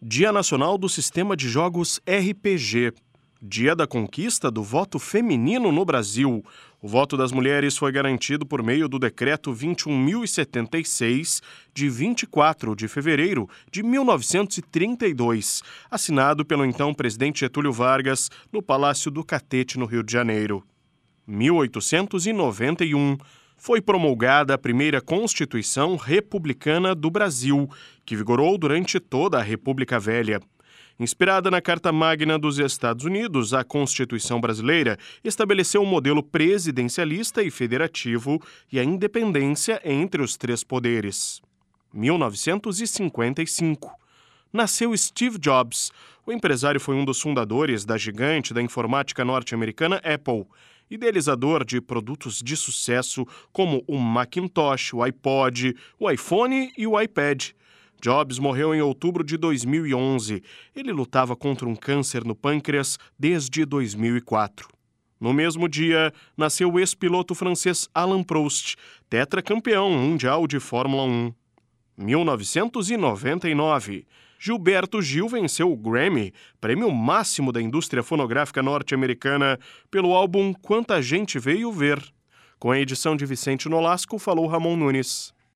Dia Nacional do Sistema de Jogos RPG. Dia da conquista do voto feminino no Brasil. O voto das mulheres foi garantido por meio do Decreto 21.076, de 24 de fevereiro de 1932, assinado pelo então presidente Getúlio Vargas no Palácio do Catete, no Rio de Janeiro. 1891 foi promulgada a primeira Constituição Republicana do Brasil, que vigorou durante toda a República Velha. Inspirada na Carta Magna dos Estados Unidos, a Constituição brasileira estabeleceu um modelo presidencialista e federativo e a independência entre os três poderes. 1955. Nasceu Steve Jobs. O empresário foi um dos fundadores da gigante da informática norte-americana Apple idealizador de produtos de sucesso como o Macintosh, o iPod, o iPhone e o iPad. Jobs morreu em outubro de 2011. Ele lutava contra um câncer no pâncreas desde 2004. No mesmo dia, nasceu o ex-piloto francês Alain Prost, tetracampeão mundial de Fórmula 1. 1999. Gilberto Gil venceu o Grammy, prêmio máximo da indústria fonográfica norte-americana, pelo álbum Quanta Gente Veio Ver. Com a edição de Vicente Nolasco, falou Ramon Nunes.